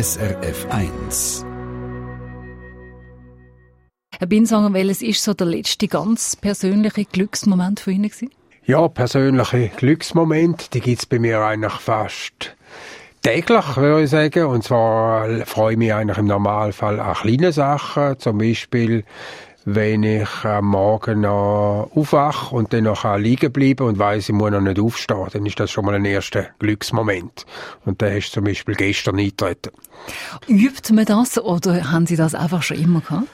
SRF 1. Herr Binsanger, welches ist so der letzte ganz persönliche Glücksmoment für Ihnen gewesen? Ja, persönliche Glücksmoment, die gibt's bei mir eigentlich fast täglich, würde ich sagen. Und zwar freue ich mich eigentlich im Normalfall an kleine Sachen, zum Beispiel wenn ich am Morgen noch aufwache und dann noch liegen bleiben und weiß, ich muss noch nicht aufstehen, dann ist das schon mal ein erster Glücksmoment. Und der ist zum Beispiel gestern eingetreten. Übt man das oder haben Sie das einfach schon immer gehabt?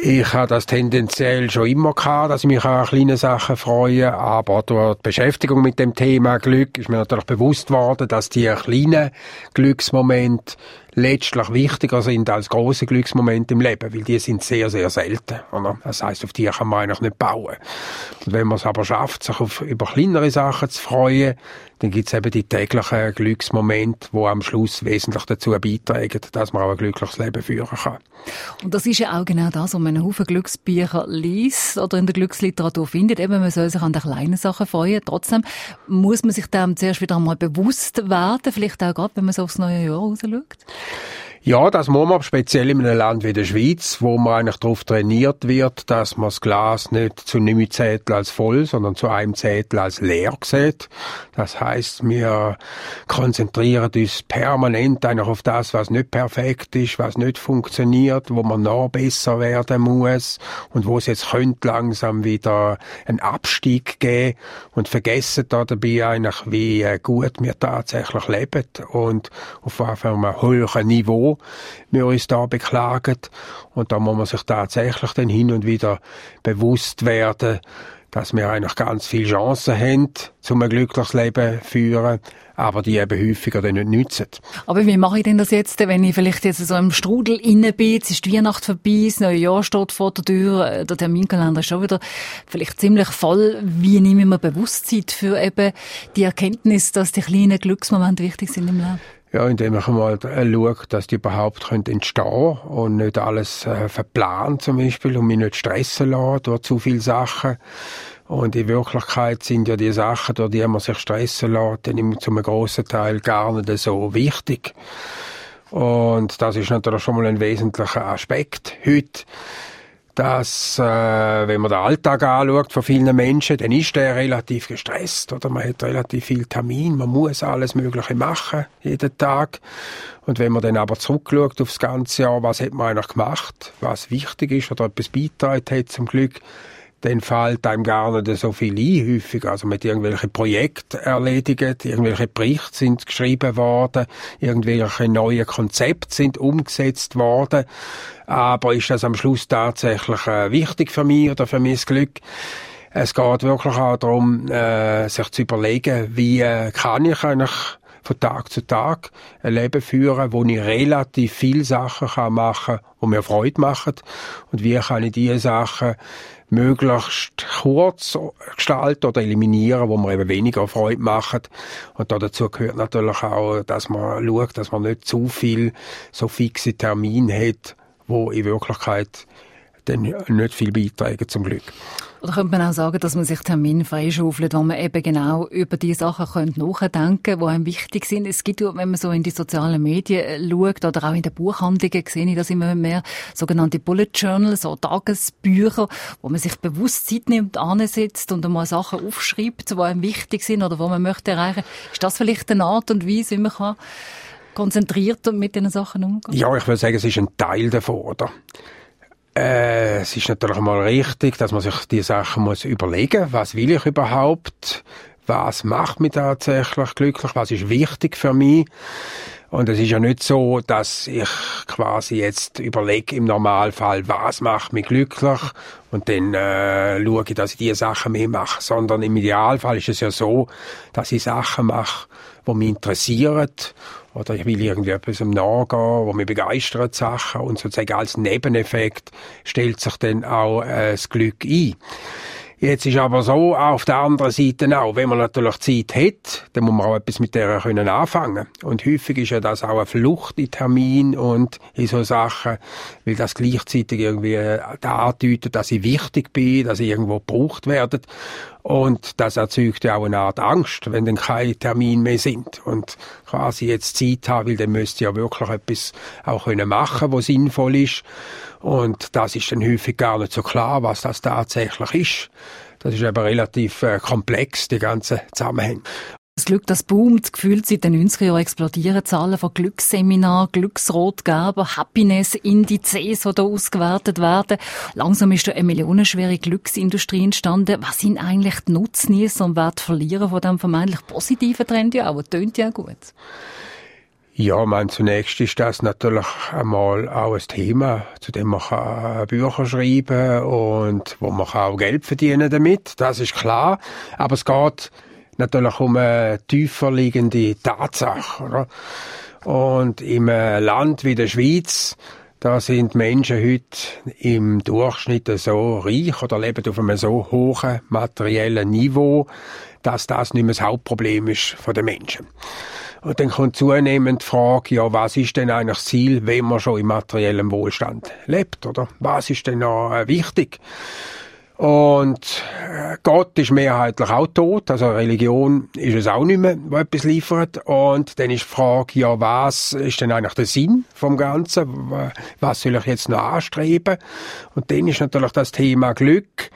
Ich habe das tendenziell schon immer gehabt, dass ich mich an kleine Sachen freue, aber durch die Beschäftigung mit dem Thema Glück ist mir natürlich bewusst worden, dass die kleinen Glücksmomente letztlich wichtiger sind als große Glücksmomente im Leben, weil die sind sehr, sehr selten. Oder? Das heißt, auf die kann man eigentlich nicht bauen. Und wenn man es aber schafft, sich auf, über kleinere Sachen zu freuen, dann gibt es eben die täglichen Glücksmomente, die am Schluss wesentlich dazu beitragen, dass man auch ein glückliches Leben führen kann. Und das ist ja auch genau das, was man einen Haufen Glücksbücher liest oder in der Glücksliteratur findet. Eben, man soll sich an den kleinen Sachen freuen. Trotzdem muss man sich dem zuerst wieder einmal bewusst werden, vielleicht auch gerade, wenn man so aufs neue Jahr rausschaut. Ja, das muss man speziell in einem Land wie der Schweiz, wo man eigentlich darauf trainiert wird, dass man das Glas nicht zu einem Zettel als voll, sondern zu einem Zettel als leer sieht. Das heißt, wir konzentrieren uns permanent eigentlich auf das, was nicht perfekt ist, was nicht funktioniert, wo man noch besser werden muss und wo es jetzt könnte langsam wieder einen Abstieg geben und vergessen da dabei eigentlich, wie gut wir tatsächlich leben und auf einem hohen Niveau wir uns da beklagen. Und da muss man sich tatsächlich dann hin und wieder bewusst werden, dass wir eigentlich ganz viele Chancen haben, um ein glückliches Leben zu führen, aber die eben häufiger dann nicht nützen. Aber wie mache ich denn das jetzt, wenn ich vielleicht jetzt so im Strudel inne bin, jetzt ist die Weihnacht vorbei, das neue Jahr steht vor der Tür, der Terminkalender ist schon wieder vielleicht ziemlich voll. Wie nehme ich mir Bewusstsein für eben die Erkenntnis, dass die kleinen Glücksmomente wichtig sind im Leben? Ja, indem ich mal äh, schaue, dass die überhaupt entstehen können und nicht alles äh, verplant zum Beispiel und mich nicht stressen lassen durch zu viele Sachen. Und in Wirklichkeit sind ja die Sachen, durch die man sich stressen lässt, dann zum grossen Teil gar nicht so wichtig. Und das ist natürlich schon mal ein wesentlicher Aspekt heute dass, äh, wenn man den Alltag anschaut von vielen Menschen, dann ist der relativ gestresst, oder? Man hat relativ viel Termin, man muss alles Mögliche machen, jeden Tag. Und wenn man dann aber zurückschaut aufs ganze Jahr, was hat man eigentlich gemacht, was wichtig ist oder etwas beitragen hat zum Glück, dann fällt einem gar nicht so viel ein, häufig. Also mit irgendwelchen Projekten erledigt, irgendwelche Berichte sind geschrieben worden, irgendwelche neue Konzepte sind umgesetzt worden. Aber ist das am Schluss tatsächlich äh, wichtig für mich oder für mein Glück? Es geht wirklich auch darum, äh, sich zu überlegen, wie äh, kann ich eigentlich von Tag zu Tag ein Leben führen, wo ich relativ viele Sachen machen kann, die mir Freude machen. Und wie kann ich diese Sachen möglichst kurz gestalten oder eliminieren, wo man eben weniger Freude macht. Und dazu gehört natürlich auch, dass man schaut, dass man nicht zu viel so fixe Termine hat, wo in Wirklichkeit dann nicht viel beitragen zum Glück. Oder könnte man auch sagen, dass man sich Termine freischaufelt, wo man eben genau über die Sachen könnte nachdenken könnte, die einem wichtig sind. Es gibt, wenn man so in die sozialen Medien äh, schaut oder auch in den Buchhandlungen, sehe ich das immer mehr, sogenannte Bullet Journals, so Tagesbücher, wo man sich bewusst Zeit nimmt, ansetzt und einmal Sachen aufschreibt, die einem wichtig sind oder wo man möchte erreichen. Ist das vielleicht eine Art und Weise, wie man kann konzentriert mit diesen Sachen umgehen? Ja, ich würde sagen, es ist ein Teil davon, oder? Äh, es ist natürlich mal richtig, dass man sich die Sachen muss überlegen, was will ich überhaupt, was macht mich tatsächlich glücklich, was ist wichtig für mich. Und es ist ja nicht so, dass ich quasi jetzt überlege im Normalfall, was macht mich glücklich? Und dann äh, schaue ich, dass ich diese Sachen mehr mache, sondern im Idealfall ist es ja so, dass ich Sachen mache, die mich interessieren oder ich will irgendwie etwas nachgehen, wo mich begeistert Sachen und sozusagen als Nebeneffekt stellt sich dann auch äh, das Glück ein. Jetzt ist aber so, auf der anderen Seite auch, wenn man natürlich Zeit hat, dann muss man auch etwas mit der können anfangen. Und häufig ist ja das auch eine Flucht in Termin und in so Sachen, weil das gleichzeitig irgendwie äh, da andeutet, dass ich wichtig bin, dass ich irgendwo gebraucht werde. Und das erzeugt ja auch eine Art Angst, wenn dann keine Termine mehr sind. Und quasi jetzt Zeit haben, weil dann müsste ja wirklich etwas auch können machen, was sinnvoll ist. Und das ist dann häufig gar nicht so klar, was das tatsächlich ist. Das ist aber relativ äh, komplex, die ganze Zusammenhänge. Das Glück, das boomt, gefühlt seit den 90er Jahren explodieren Zahlen von Glücksseminaren, Glücksrotgeber, Happiness-Indizes, die da ausgewertet werden. Langsam ist da eine millionenschwere Glücksindustrie entstanden. Was sind eigentlich die Nutznießer und wer die Verlierer von diesem vermeintlich positiven Trend ja auch? Tönt ja gut. Ja, man zunächst ist das natürlich einmal auch ein Thema, zu dem man kann Bücher schreiben und wo man auch Geld verdienen damit. Das ist klar. Aber es geht natürlich um eine tiefer liegende Tatsache, oder? Und im Land wie der Schweiz, da sind Menschen heute im Durchschnitt so reich oder leben auf einem so hohen materiellen Niveau, dass das nicht mehr das Hauptproblem ist von den Menschen. Und dann kommt zunehmend die Frage, ja, was ist denn eigentlich das Ziel, wenn man schon im materiellen Wohlstand lebt, oder? Was ist denn noch äh, wichtig? Und äh, Gott ist mehrheitlich auch tot, also Religion ist es auch nicht mehr, wo etwas liefert. Und dann ist die Frage, ja, was ist denn eigentlich der Sinn vom Ganzen? Was soll ich jetzt noch anstreben? Und dann ist natürlich das Thema Glück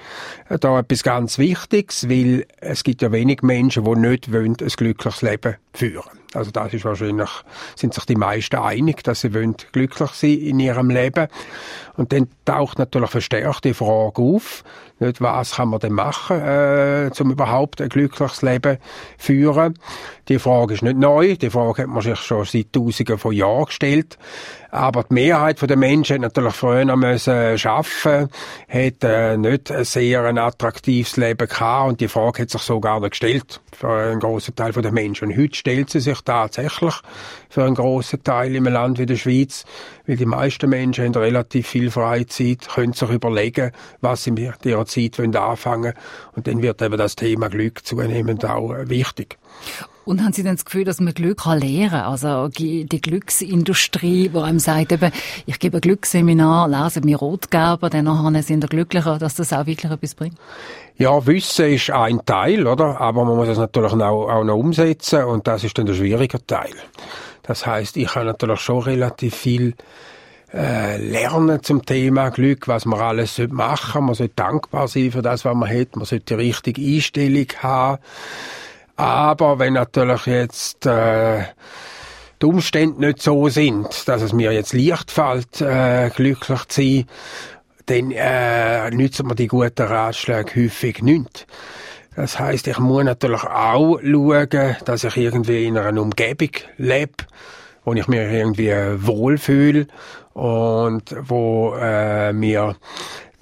äh, da etwas ganz Wichtiges, weil es gibt ja wenig Menschen, die nicht wollen, ein glückliches Leben führen. Also das ist wahrscheinlich, sind sich die meisten einig, dass sie wollen glücklich sein in ihrem Leben. Und dann taucht natürlich verstärkt die Frage auf, nicht, was kann man denn machen, äh, um überhaupt ein glückliches Leben führen. Die Frage ist nicht neu, die Frage hat man sich schon seit Tausenden von Jahren gestellt. Aber die Mehrheit der Menschen hat natürlich früher müssen arbeiten, hat äh, nicht ein sehr ein attraktives Leben gehabt und die Frage hat sich so gar nicht gestellt für einen grossen Teil der Menschen. Und heute stellt sie sich tatsächlich für einen grossen Teil im Land wie der Schweiz, weil die meisten Menschen haben relativ viel Freizeit, können sich überlegen, was sie mit ihrer Zeit anfangen wollen. Und dann wird eben das Thema Glück zunehmend auch wichtig. Und haben Sie denn das Gefühl, dass man Glück kann lernen? Also die Glücksindustrie, wo einem sagt, eben, ich gebe ein Glücksseminar, lese mir Rotgeber, dann sind wir glücklicher, dass das auch wirklich etwas bringt? Ja, Wissen ist ein Teil, oder? Aber man muss es natürlich auch, auch noch umsetzen und das ist dann der schwierige Teil. Das heißt, ich habe natürlich schon relativ viel äh, lernen zum Thema Glück, was man alles machen sollte. Man sollte dankbar sein für das, was man hat. Man sollte die richtige Einstellung haben. Aber wenn natürlich jetzt äh, die Umstände nicht so sind, dass es mir jetzt leicht fällt, äh, glücklich zu sein, dann äh, nützen mir die guten Ratschläge häufig nicht. Das heißt, ich muss natürlich auch schauen, dass ich irgendwie in einer Umgebung lebe, wo ich mich irgendwie wohlfühle und wo äh, mir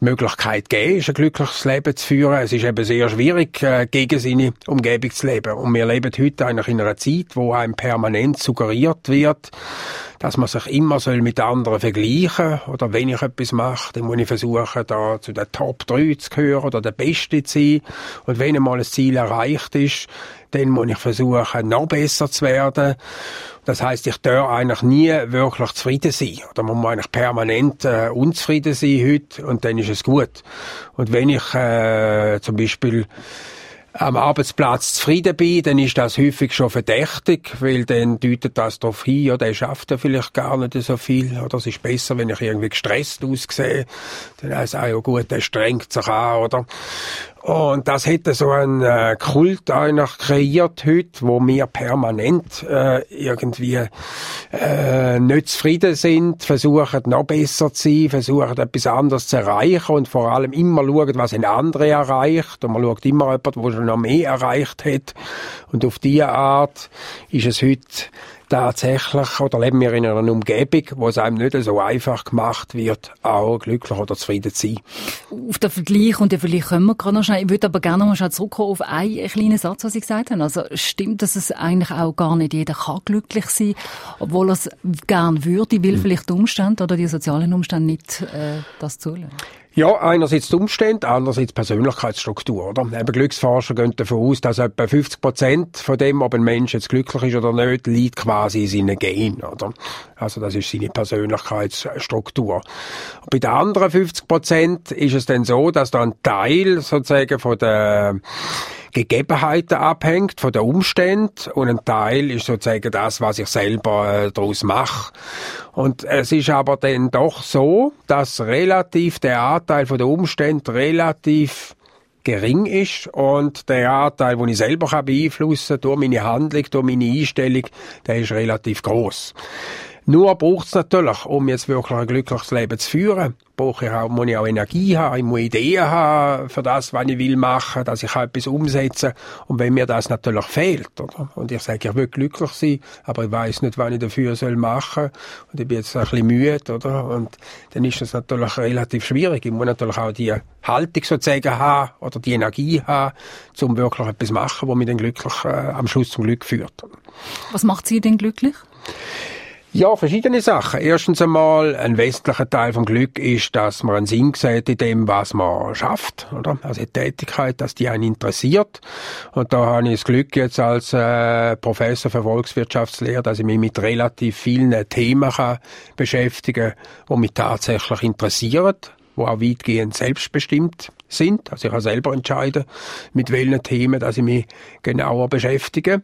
Möglichkeit geben, ist ein glückliches Leben zu führen. Es ist eben sehr schwierig, äh, gegen seine Umgebung zu leben. Und wir leben heute eigentlich in einer Zeit, wo einem permanent suggeriert wird, dass man sich immer soll mit anderen vergleichen oder wenn ich etwas mache, dann muss ich versuchen, da zu den Top 3 zu gehören oder der Beste zu sein. Und wenn einmal ein Ziel erreicht ist, dann muss ich versuchen, noch besser zu werden. Das heißt, ich darf eigentlich nie wirklich zufrieden sein. Oder man muss eigentlich permanent äh, unzufrieden sein heute und dann ist es gut. Und wenn ich äh, zum Beispiel am Arbeitsplatz zufrieden bin, dann ist das häufig schon verdächtig, weil dann deutet das darauf hin, ja, der schafft ja vielleicht gar nicht so viel, oder es ist besser, wenn ich irgendwie gestresst aussehe, dann heißt es, ah, ja gut, der strengt sich an, oder? Und das hätte so einen äh, Kult eigentlich kreiert heute, wo wir permanent äh, irgendwie äh, nicht zufrieden sind, versuchen noch besser zu sein, versuchen etwas anderes zu erreichen und vor allem immer schauen, was ein anderer erreicht. Und man schaut immer jemand, der schon noch mehr erreicht hat. Und auf diese Art ist es heute tatsächlich, oder leben wir in einer Umgebung, wo es einem nicht so einfach gemacht wird, auch glücklich oder zufrieden zu sein. Auf den Vergleich, und den Vergleich können wir gerade noch schnell, ich würde aber gerne noch mal zurückkommen auf einen kleinen Satz, was Sie gesagt haben. Also stimmt, dass es eigentlich auch gar nicht jeder kann glücklich sein, obwohl er es gern würde, weil hm. vielleicht die Umstände oder die sozialen Umstände nicht äh, das zulassen? Ja, einerseits die Umstände, andererseits die Persönlichkeitsstruktur, oder? Eben Glücksforscher gehen davon aus, dass etwa 50 Prozent von dem, ob ein Mensch jetzt glücklich ist oder nicht, liegt quasi in seinen Genen, oder? Also das ist seine Persönlichkeitsstruktur. Bei den anderen 50 Prozent ist es dann so, dass da ein Teil sozusagen von der Gegebenheiten abhängt, von den Umständen und ein Teil ist sozusagen das, was ich selber äh, daraus mache. Und es ist aber dann doch so, dass relativ der Anteil von den Umständen relativ gering ist und der Anteil, den ich selber beeinflussen kann, durch meine Handlung, durch meine Einstellung, der ist relativ groß. Nur braucht es natürlich, um jetzt wirklich ein glückliches Leben zu führen, brauche ich auch, muss ich auch Energie haben, ich muss Ideen haben für das, was ich will machen, dass ich etwas umsetze. Und wenn mir das natürlich fehlt, oder? Und ich sage, ich will glücklich sein, aber ich weiß nicht, was ich dafür soll machen und ich bin jetzt ein bisschen müde, oder? Und dann ist das natürlich relativ schwierig. Ich muss natürlich auch die Haltung sozusagen haben oder die Energie haben, um wirklich etwas machen, was mich dann glücklich, äh, am Schluss zum Glück führt. Was macht Sie denn glücklich? Ja, verschiedene Sachen. Erstens einmal, ein wesentlicher Teil vom Glück ist, dass man einen Sinn sieht in dem, was man schafft, oder? Also die Tätigkeit, dass die einen interessiert. Und da habe ich das Glück jetzt als äh, Professor für Volkswirtschaftslehre, dass ich mich mit relativ vielen Themen kann beschäftigen kann, die mich tatsächlich interessieren, die auch weitgehend selbstbestimmt sind. Also ich kann selber entscheiden, mit welchen Themen dass ich mich genauer beschäftige.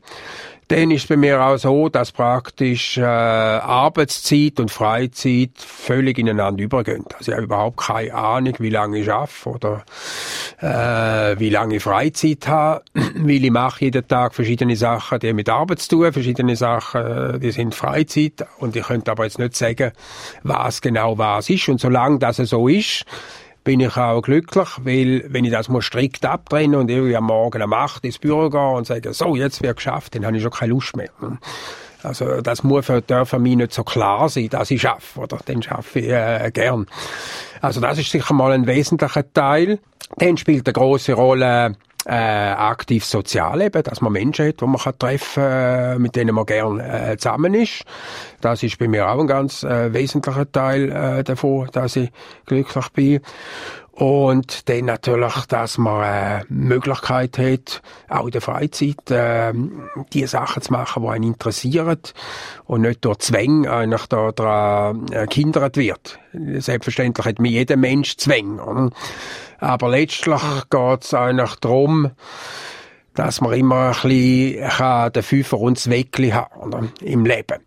Dann ist bei mir auch so, dass praktisch äh, Arbeitszeit und Freizeit völlig ineinander übergehen. Also ich habe überhaupt keine Ahnung, wie lange ich arbeite oder äh, wie lange ich Freizeit habe, weil ich mache jeden Tag verschiedene Sachen, die mit Arbeit zu tun, verschiedene Sachen, äh, die sind Freizeit und ich könnte aber jetzt nicht sagen, was genau was ist. Und solange das so ist, bin ich auch glücklich, weil wenn ich das muss strikt abtrennen und irgendwie am Morgen um 8 ins Büro gehen und sagen, so, jetzt wird geschafft, dann habe ich schon keine Lust mehr. Also das muss für, für mich nicht so klar sein, dass ich schaffe, oder? Dann schaffe ich äh, gern. Also das ist sicher mal ein wesentlicher Teil. Dann spielt eine große Rolle äh, aktiv Sozialleben, dass man Menschen hat, die man kann treffen kann, äh, mit denen man gern äh, zusammen ist. Das ist bei mir auch ein ganz äh, wesentlicher Teil äh, davon, dass ich glücklich bin. Und dann natürlich, dass man äh, Möglichkeit hat, auch in der Freizeit äh, die Sachen zu machen, die einen interessieren und nicht durch Zwänge eigentlich da daran äh, gehindert wird. Selbstverständlich hat mir jeder Mensch Zwänge. Aber letztlich geht es eigentlich darum, dass man immer ein bisschen den Fünfer und das Weckli haben oder? im Leben.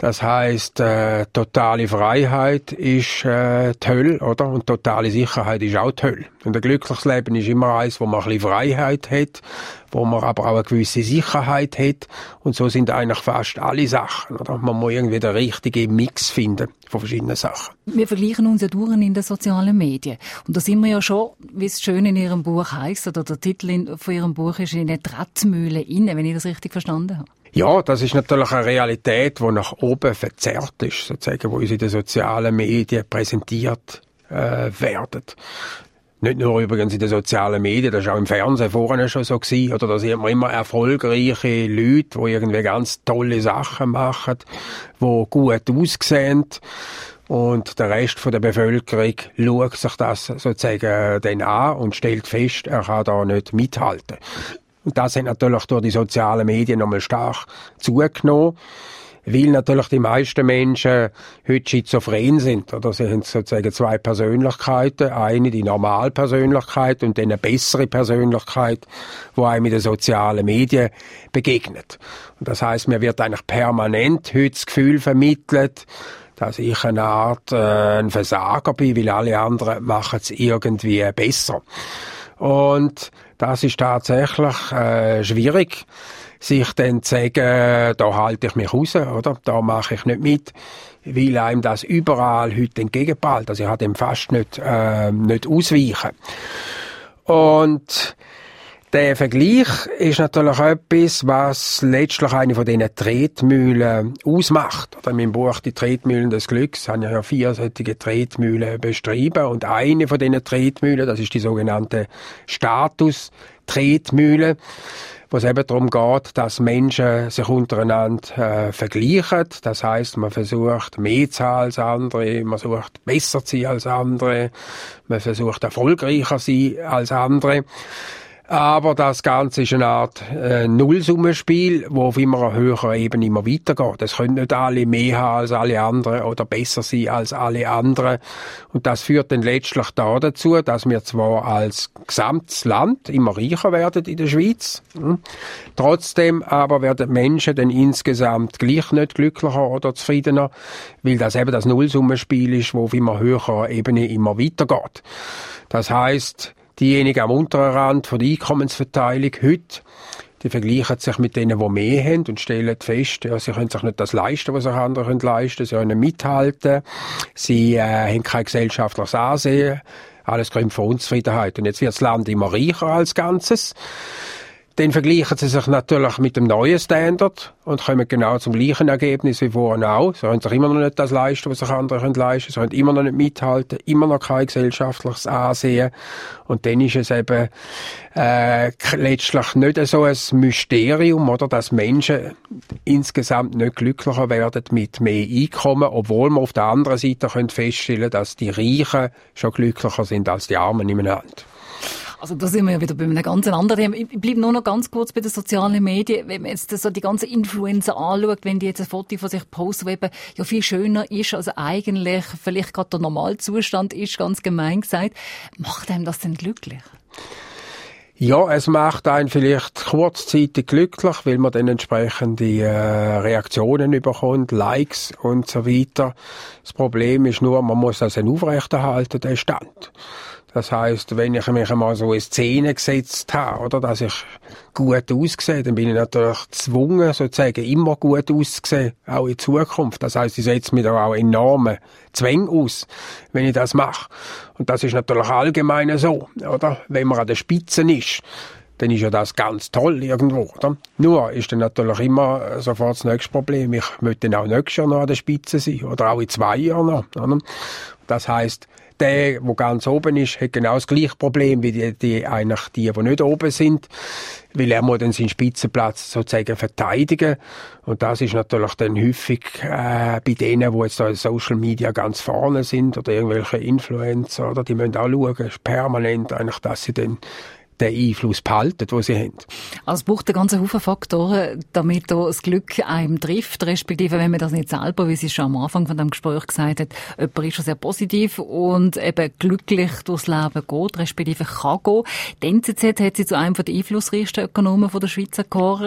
Das heißt, äh, totale Freiheit ist äh, die Hölle, oder? Und totale Sicherheit ist auch die Hölle. Und ein glückliches Leben ist immer eins, wo man ein bisschen Freiheit hat, wo man aber auch eine gewisse Sicherheit hat. Und so sind eigentlich fast alle Sachen, oder? Man muss irgendwie den richtigen Mix finden von verschiedenen Sachen. Wir vergleichen uns ja durch in den sozialen Medien. Und da sind wir ja schon, wie es schön in Ihrem Buch heißt, oder der Titel von Ihrem Buch ist in eine Drahtmühle inne, wenn ich das richtig verstanden habe. Ja, das ist natürlich eine Realität, die nach oben verzerrt ist, sozusagen, wo uns in den sozialen Medien präsentiert äh, werden. Nicht nur übrigens in den sozialen Medien, das war auch im Fernsehen vorher schon so gewesen, oder da sieht man immer erfolgreiche Leute, die irgendwie ganz tolle Sachen machen, die gut aussehen. Und der Rest von der Bevölkerung schaut sich das sozusagen dann an und stellt fest, er kann da nicht mithalten. Und das hat natürlich durch die sozialen Medien nochmal stark zugenommen, weil natürlich die meisten Menschen heute schizophren sind. Oder sie haben sozusagen zwei Persönlichkeiten. Eine, die Normalpersönlichkeit und dann eine bessere Persönlichkeit, wo einem mit den sozialen Medien begegnet. Und das heißt, mir wird eigentlich permanent heute das Gefühl vermittelt, dass ich eine Art äh, ein Versager bin, weil alle anderen machen es irgendwie besser. Und das ist tatsächlich äh, schwierig, sich dann zu sagen, da halte ich mich raus, oder? Da mache ich nicht mit, weil einem das überall heute entgegenprallt. Also ich habe dem fast nicht, äh, nicht ausweichen. Und der Vergleich ist natürlich etwas, was letztlich eine von diesen Tretmühlen ausmacht. Oder in meinem Buch «Die Tretmühlen des Glücks» habe ich ja vier solche Tretmühlen beschrieben. Und eine von diesen Tretmühlen, das ist die sogenannte Status-Tretmühle, wo es eben darum geht, dass Menschen sich untereinander äh, vergleichen. Das heißt, man versucht mehr zu haben als andere, man versucht besser zu sein als andere, man versucht erfolgreicher zu sein als andere. Aber das Ganze ist eine Art äh, Nullsummenspiel, wo auf immer höheren Ebene immer weitergeht. Es können nicht alle mehr haben als alle anderen oder besser sein als alle anderen. Und das führt dann letztlich da dazu, dass wir zwar als gesamtes Land immer reicher werden in der Schweiz, hm, trotzdem aber werden Menschen dann insgesamt gleich nicht glücklicher oder zufriedener, weil das eben das Nullsummenspiel ist, wo auf immer höherer Ebene immer weitergeht. Das heißt, Diejenigen am unteren Rand von der Einkommensverteilung heute, die vergleichen sich mit denen, die mehr haben und stellen fest, ja, sie können sich nicht das leisten, was sich andere können leisten, sie können mithalten, sie äh, haben kein gesellschaftliches Ansehen, alles kommt von Unzufriedenheit. Und jetzt wird das Land immer reicher als Ganzes. Dann vergleichen sie sich natürlich mit dem neuen Standard und kommen genau zum gleichen Ergebnis wie vorher auch. Sie können sich immer noch nicht das leisten, was sich andere können leisten. Sie können immer noch nicht mithalten, immer noch kein gesellschaftliches Ansehen. Und dann ist es eben äh, letztlich nicht so ein Mysterium, oder, dass Menschen insgesamt nicht glücklicher werden mit mehr Einkommen, obwohl man auf der anderen Seite feststellen können, dass die Reichen schon glücklicher sind als die Armen im Land. Also da sind wir ja wieder bei einem ganz anderen Thema. Ich bleibe nur noch ganz kurz bei den sozialen Medien. Wenn man jetzt so die ganzen Influencer anschaut, wenn die jetzt ein Foto von sich posten, eben ja viel schöner ist, als eigentlich vielleicht gerade der Normalzustand ist, ganz gemein gesagt, macht einem das denn glücklich? Ja, es macht einen vielleicht kurzzeitig glücklich, weil man dann entsprechende äh, Reaktionen überkommt, Likes und so weiter. Das Problem ist nur, man muss das aufrechterhalten, den Stand. Das heißt, wenn ich mich einmal so in Szene gesetzt habe, oder, dass ich gut aussehe, dann bin ich natürlich gezwungen, sozusagen immer gut auszusehen, auch in Zukunft. Das heißt, ich setze mich da auch enorme Zwänge aus, wenn ich das mache. Und das ist natürlich allgemein so, oder? Wenn man an der Spitze ist, dann ist ja das ganz toll irgendwo, oder? Nur ist dann natürlich immer sofort das nächste Problem. Ich möchte dann auch nächstes Jahr noch an der Spitze sein, oder auch in zwei Jahren noch, oder? Das heißt, der, der ganz oben ist, hat genau das gleiche Problem wie die, die eigentlich die, die nicht oben sind, weil er muss dann seinen Spitzenplatz sozusagen verteidigen. Und das ist natürlich dann häufig äh, bei denen, die jetzt da in Social Media ganz vorne sind oder irgendwelche Influencer oder? Die müssen auch schauen, permanent eigentlich, dass sie dann den Einfluss behalten, den sie haben. Also es braucht einen ganzen Haufen Faktoren, damit da das Glück einem trifft, respektive wenn man das nicht selber, wie Sie schon am Anfang von dem Gespräch gesagt hat, jemand ist schon sehr positiv und eben glücklich durchs Leben geht, respektive kann gehen. Die NZZ hat sie zu einem der einflussreichsten Ökonomen von der Schweizer Chor.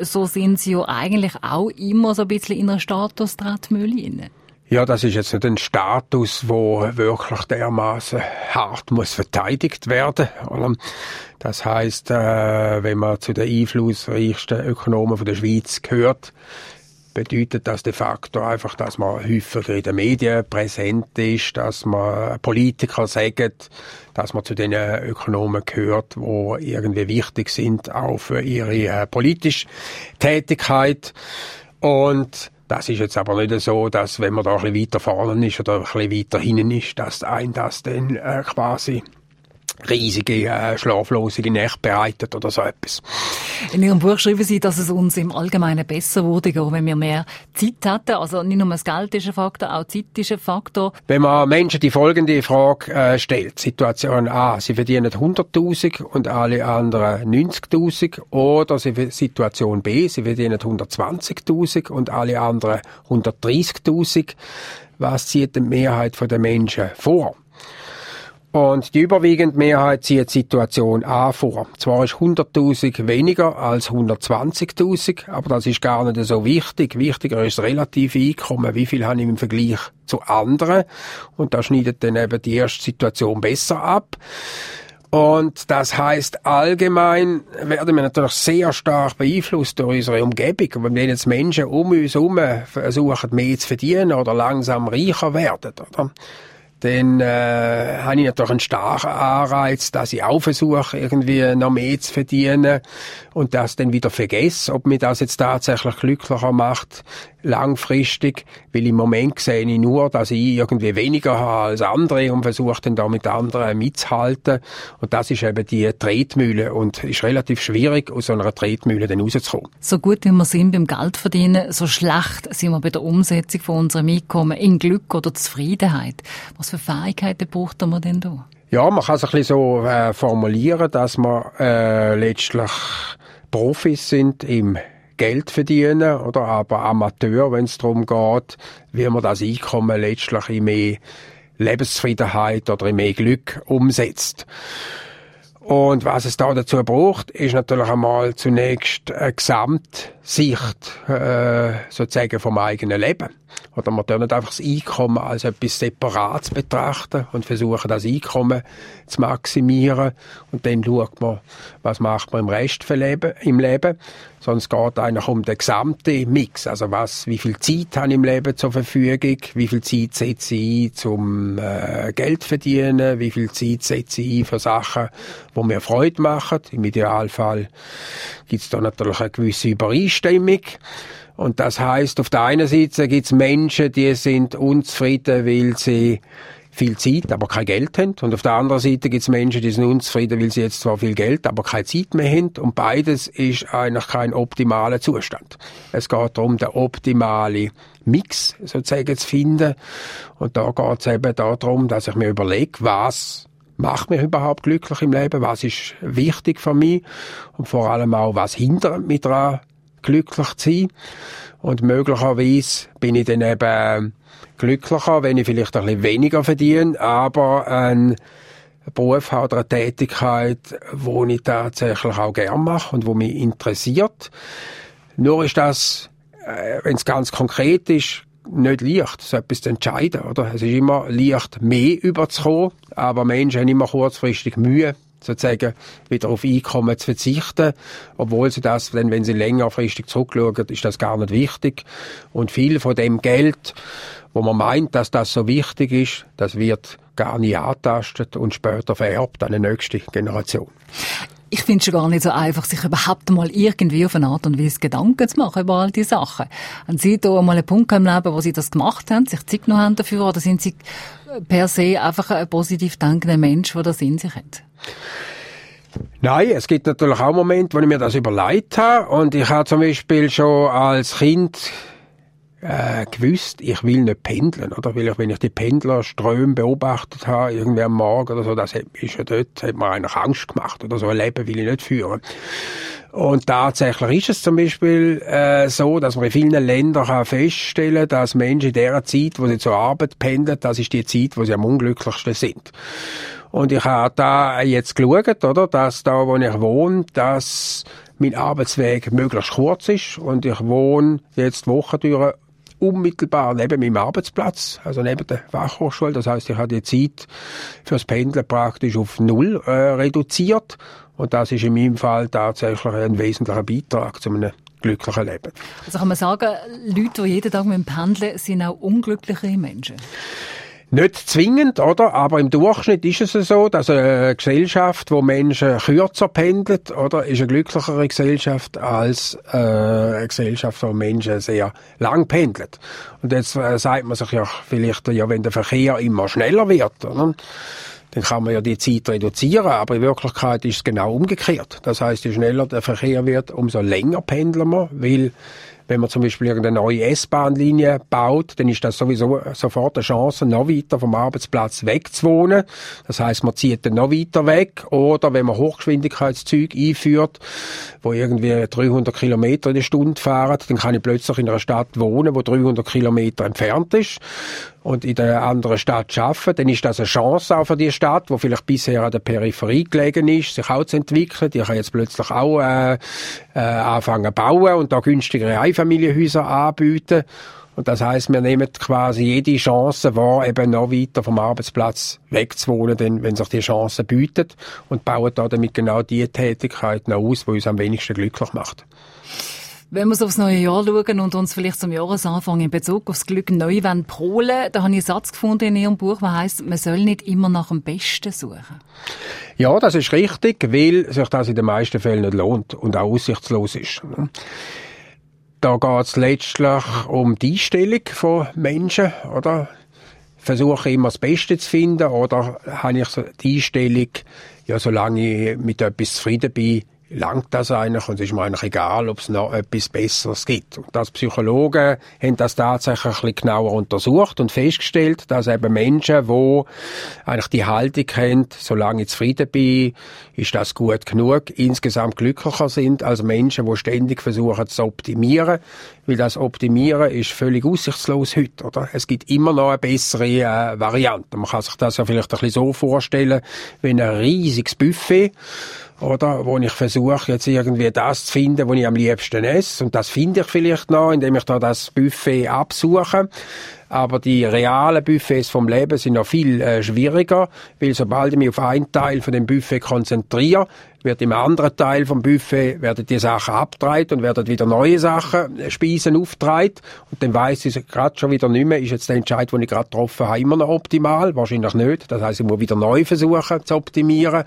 So sind sie ja eigentlich auch immer so ein bisschen in einer Status-Tretmühle ja, das ist jetzt nicht ein Status, wo wirklich dermaßen hart muss verteidigt werden. Das heißt, äh, wenn man zu den einflussreichsten Ökonomen der Schweiz gehört, bedeutet das de facto einfach, dass man häufiger in den Medien präsent ist, dass man Politiker sagt, dass man zu den Ökonomen gehört, wo irgendwie wichtig sind, auch für ihre äh, politische Tätigkeit. Und das ist jetzt aber nicht so, dass wenn man da ein bisschen weiter vorne ist oder ein bisschen weiter hinten ist, dass ein das dann äh, quasi riesige äh, schlaflose Nächte bereitet oder so etwas. In Ihrem Buch schreiben Sie, dass es uns im Allgemeinen besser würde, wenn wir mehr Zeit hätten. Also nicht nur das Geld ist ein Faktor, auch Zeit ist ein Faktor. Wenn man Menschen die folgende Frage äh, stellt, Situation A, sie verdienen 100'000 und alle anderen 90'000 oder Situation B, sie verdienen 120'000 und alle anderen 130'000, was zieht die Mehrheit der Menschen vor? Und die überwiegende Mehrheit zieht die Situation A vor. Zwar ist 100.000 weniger als 120.000, aber das ist gar nicht so wichtig. Wichtiger ist das relative Einkommen. Wie viel habe ich im Vergleich zu anderen? Und da schneidet dann eben die erste Situation besser ab. Und das heißt, allgemein werden wir natürlich sehr stark beeinflusst durch unsere Umgebung. Und wenn jetzt Menschen um uns herum versuchen, mehr zu verdienen oder langsam reicher werden, oder? Dann äh, habe ich natürlich einen starken Anreiz, dass ich auch versuche, irgendwie noch mehr zu verdienen und das dann wieder vergesse. Ob mir das jetzt tatsächlich glücklicher macht, langfristig, weil im Moment sehe ich nur, dass ich irgendwie weniger habe als andere und versuche dann da mit anderen mitzuhalten. Und das ist eben die Tretmühle und ist relativ schwierig, aus so einer Tretmühle dann rauszukommen. So gut wie wir sind beim Geldverdienen, so schlecht sind wir bei der Umsetzung von unserem Einkommen in Glück oder Zufriedenheit. Was für Fähigkeiten braucht man denn da? Ja, man kann es ein bisschen so äh, formulieren, dass wir äh, letztlich Profis sind im Geld verdienen oder aber Amateur, wenn es darum geht, wie man das Einkommen letztlich in mehr Lebenszufriedenheit oder in mehr Glück umsetzt. Und was es da dazu braucht, ist natürlich einmal zunächst eine Gesamtsicht äh, sozusagen vom eigenen Leben. Oder man darf nicht einfach das Einkommen als etwas Separates betrachten und versuchen, das Einkommen zu maximieren. Und dann schaut man, was macht man im Rest im Leben. Sondern es geht eigentlich um den gesamten Mix. Also was, wie viel Zeit habe ich im Leben zur Verfügung? Wie viel Zeit setze ich ein zum äh, Geld verdienen? Wie viel Zeit setze ich ein für Sachen, die mir Freude machen? Im Idealfall gibt es da natürlich eine gewisse Übereinstimmung. Und das heißt, auf der einen Seite gibt es Menschen, die sind unzufrieden, weil sie viel Zeit, aber kein Geld haben. Und auf der anderen Seite gibt es Menschen, die sind unzufrieden, weil sie jetzt zwar viel Geld, aber keine Zeit mehr haben. Und beides ist eigentlich kein optimaler Zustand. Es geht darum, den optimalen Mix sozusagen zu finden. Und da geht es eben darum, dass ich mir überlege, was macht mich überhaupt glücklich im Leben, was ist wichtig für mich und vor allem auch, was hindert mich daran, glücklich zu sein. Und möglicherweise bin ich dann eben glücklicher, wenn ich vielleicht ein bisschen weniger verdiene, aber ein Beruf habe oder eine Tätigkeit, wo ich tatsächlich auch gerne mache und wo mich interessiert. Nur ist das, äh, wenn es ganz konkret ist, nicht leicht, so etwas zu entscheiden, oder? Es ist immer leicht, mehr überzukommen, aber Menschen haben immer kurzfristig Mühe, sozusagen wieder auf Einkommen zu verzichten, obwohl sie das, denn wenn sie längerfristig zurückschauen, ist das gar nicht wichtig. Und viel von dem Geld, wo man meint, dass das so wichtig ist, das wird gar nicht antastet und später vererbt an die nächste Generation. Ich finde es schon gar nicht so einfach, sich überhaupt mal irgendwie auf eine Art und Weise Gedanken zu machen über all diese Sachen. Haben Sie da mal einen Punkt im Leben, wo Sie das gemacht haben, sich Zeit genommen haben dafür, oder sind Sie per se einfach ein positiv denkender Mensch, der das in sich hat? Nein, es gibt natürlich auch Momente, wo ich mir das überlegt habe. Und ich habe zum Beispiel schon als Kind äh, gewusst, ich will nicht pendeln, oder? Weil ich, wenn ich die Pendlerströme beobachtet habe, irgendwie am Morgen oder so, das hat mich schon dort, hat mir eigentlich Angst gemacht, oder so ein Leben will ich nicht führen. Und tatsächlich ist es zum Beispiel äh, so, dass man in vielen Ländern kann feststellen dass Menschen in der Zeit, wo sie zur Arbeit pendeln, das ist die Zeit, wo sie am unglücklichsten sind. Und ich habe da jetzt geschaut, oder, dass da, wo ich wohne, dass mein Arbeitsweg möglichst kurz ist und ich wohne jetzt Wochen durch unmittelbar neben meinem Arbeitsplatz, also neben der Fachhochschule. Das heißt, ich habe die Zeit fürs Pendeln praktisch auf null äh, reduziert. Und das ist in meinem Fall tatsächlich ein wesentlicher Beitrag zu einem glücklichen Leben. Also kann man sagen, Leute, die jeden Tag mit dem Pendeln, sind auch unglücklichere Menschen? Nicht zwingend, oder? Aber im Durchschnitt ist es so, dass eine Gesellschaft, wo Menschen kürzer pendelt, oder, ist eine glücklichere Gesellschaft als äh, eine Gesellschaft, wo Menschen sehr lang pendeln. Und jetzt äh, sagt man sich ja vielleicht, ja, wenn der Verkehr immer schneller wird, oder? dann kann man ja die Zeit reduzieren, aber in Wirklichkeit ist es genau umgekehrt. Das heißt, je schneller der Verkehr wird, umso länger pendeln wir, weil wenn man zum Beispiel irgendeine neue S-Bahn-Linie baut, dann ist das sowieso sofort eine Chance, noch weiter vom Arbeitsplatz wegzuwohnen. Das heißt, man zieht dann noch weiter weg. Oder wenn man Hochgeschwindigkeitszüge einführt, wo irgendwie 300 Kilometer in der Stunde fahren, dann kann ich plötzlich in einer Stadt wohnen, wo 300 Kilometer entfernt ist und in der anderen Stadt arbeiten, dann ist das eine Chance auch für die Stadt, wo vielleicht bisher an der Peripherie gelegen ist, sich auch zu entwickeln. Die kann jetzt plötzlich auch äh, äh, anfangen bauen und da günstigere Einfamilienhäuser anbieten. Und das heißt, wir nehmen quasi jede Chance wahr, eben noch weiter vom Arbeitsplatz wegzuwohnen, denn wenn sich die Chance bietet und bauen da damit genau die Tätigkeit aus, die uns am wenigsten glücklich macht. Wenn wir aufs neue Jahr schauen und uns vielleicht zum Jahresanfang in Bezug aufs Glück neu prolen, da habe ich einen Satz gefunden in Ihrem Buch, der heißt, man soll nicht immer nach dem Besten suchen. Ja, das ist richtig, weil sich das in den meisten Fällen nicht lohnt und auch aussichtslos ist. da geht es letztlich um die Einstellung von Menschen, oder? Versuche immer das Beste zu finden, oder habe ich die Einstellung, ja, solange ich mit etwas zufrieden bin, langt das eigentlich und es ist mir eigentlich egal, ob es noch etwas Besseres gibt. Und das Psychologen haben das tatsächlich ein bisschen genauer untersucht und festgestellt, dass eben Menschen, die eigentlich die Haltung haben, solange ich zufrieden bin, ist das gut genug, insgesamt glücklicher sind als Menschen, die ständig versuchen zu optimieren, weil das Optimieren ist völlig aussichtslos heute, oder? Es gibt immer noch eine bessere äh, Variante. Man kann sich das ja vielleicht ein bisschen so vorstellen, wie ein riesiges Buffet, oder? Wo ich versuche, jetzt irgendwie das zu finden, was ich am liebsten esse. Und das finde ich vielleicht noch, indem ich da das Buffet absuche. Aber die realen Buffets vom Leben sind noch viel äh, schwieriger, weil sobald ich mich auf einen Teil von dem Buffet konzentriere, wird im anderen Teil vom Buffet werden die Sachen abgetragen und werden wieder neue Sachen, äh, Speisen aufgetragen. Und dann weiss ich gerade schon wieder nicht mehr, ist jetzt der Entscheid, den ich gerade getroffen habe, immer noch optimal? Wahrscheinlich nicht. Das heißt, ich muss wieder neu versuchen zu optimieren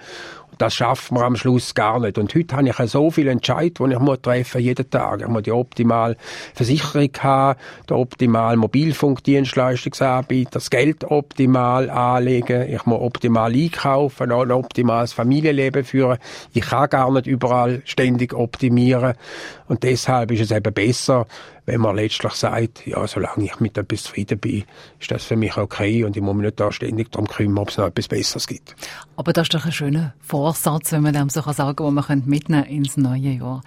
das schafft man am Schluss gar nicht. Und heute habe ich so viele Entscheidungen, die ich muss treffen jeden Tag. Ich muss die optimale Versicherung haben, die optimale Mobilfunkdienstleistungsanbieter, das Geld optimal anlegen, ich muss optimal einkaufen, ein optimales Familienleben führen. Ich kann gar nicht überall ständig optimieren. Und deshalb ist es eben besser, wenn man letztlich sagt, ja, solange ich mit etwas zufrieden bin, ist das für mich okay und ich muss mich nicht da ständig darum kümmern, ob es noch etwas Besseres gibt. Aber das ist doch ein schöner Vorsatz, wenn man dem so sagen kann, den man mitnehmen ins neue Jahr.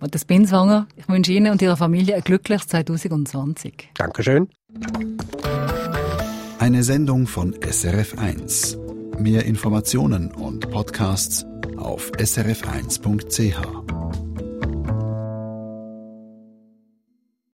Matthias Binswanger, ich wünsche Ihnen und Ihrer Familie ein glückliches 2020. Dankeschön. Eine Sendung von SRF1. Mehr Informationen und Podcasts auf srf1.ch.